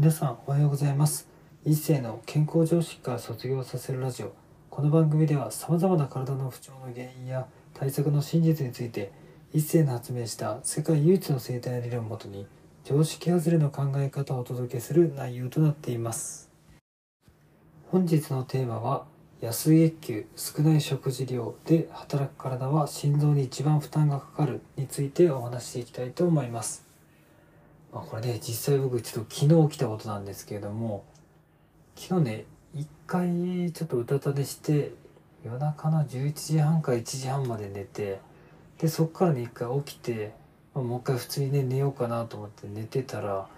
皆さんおはようございます。一世の健康常識から卒業させるラジオ。この番組では様々な体の不調の原因や対策の真実について一世の発明した世界唯一の生態理論をもとに常識外れの考え方をお届けする内容となっています。本日のテーマは安い月給少ない食事量で働く体は心臓に一番負担がかかるについてお話していきたいと思います。まあ、これね実際僕ちょっと昨日起きたことなんですけれども昨日ね一回ちょっとうたた寝して夜中の11時半か1時半まで寝てでそっからね一回起きて、まあ、もう一回普通にね寝ようかなと思って寝てたら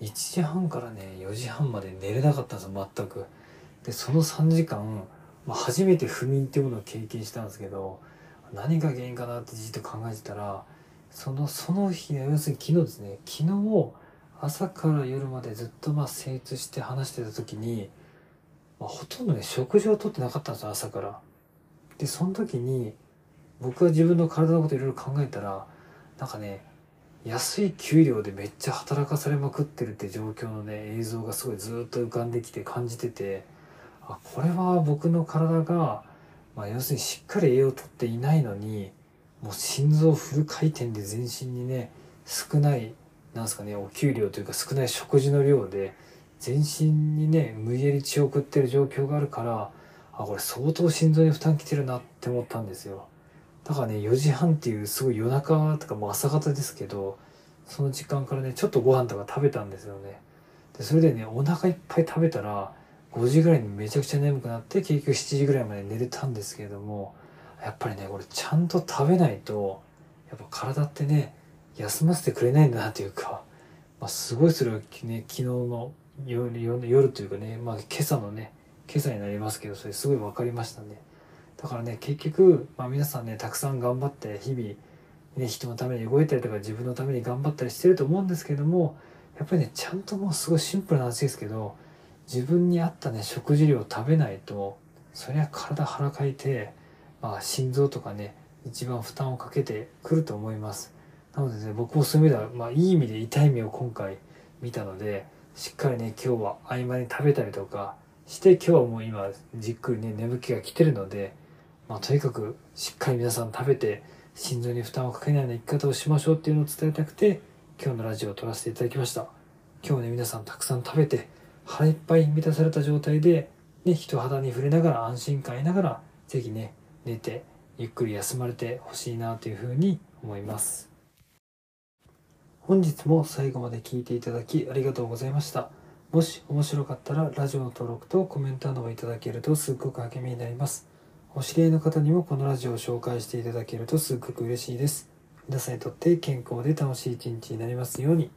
1時半からね4時半まで寝れなかったんですよ全く。でその3時間、まあ、初めて不眠っていうものを経験したんですけど何が原因かなってじっと考えてたらそのその日要するに昨日ですね。昨日朝から夜までずっとまあ精通して話してた時に、まあ、ほとんどね食事をとってなかったんですよ朝から。でその時に僕は自分の体のこといろいろ考えたらなんかね安い給料でめっちゃ働かされまくってるって状況のね映像がすごいずっと浮かんできて感じててあこれは僕の体が、まあ、要するにしっかり栄養をとっていないのにもう心臓フル回転で全身にね少ないなんすかねお給料というか少ない食事の量で全身にね無理やり血を送ってる状況があるからあこれ相当心臓に負担きてるなって思ったんですよ。だからね4時半っていうすごい夜中とかも朝方ですけどその時間からねちょっとご飯とか食べたんですよね。でそれでねお腹いっぱい食べたら5時ぐらいにめちゃくちゃ眠くなって結局7時ぐらいまで寝れたんですけれどもやっぱりねこれちゃんと食べないとやっぱ体ってね休ませてくれないんだなというか、まあ、すごいそれはね昨日の夜夜というかね、まあ、今朝のね今朝になりますけどそれすごい分かりましたね。だからね結局、まあ、皆さんねたくさん頑張って日々、ね、人のために動いたりとか自分のために頑張ったりしてると思うんですけどもやっぱりねちゃんともうすごいシンプルな話ですけど自分に合ったね食事量を食べないとそりゃ体腹かいてまあ、心臓とかね一番負担をかけてくると思います。なのでね僕もそういう意味では、まあ、いい意味で痛い目を今回見たのでしっかりね今日は合間に食べたりとかして今日はもう今じっくりね眠気が来てるので、まあ、とにかくしっかり皆さん食べて心臓に負担をかけないような生き方をしましょうっていうのを伝えたくて今日のラジオを撮らせていただきました。今日ね皆さんたくさん食べて腹いっぱい満たされた状態で、ね、人肌に触れながら安心感得ながら是非ね寝てゆっくり休まれてほしいなというふうに思います。本日も最後まで聞いていただきありがとうございました。もし面白かったらラジオの登録とコメントなどをいただけるとすっごく励みになります。お知り合いの方にもこのラジオを紹介していただけるとすっごく嬉しいです。皆さんにとって健康で楽しい一日になりますように。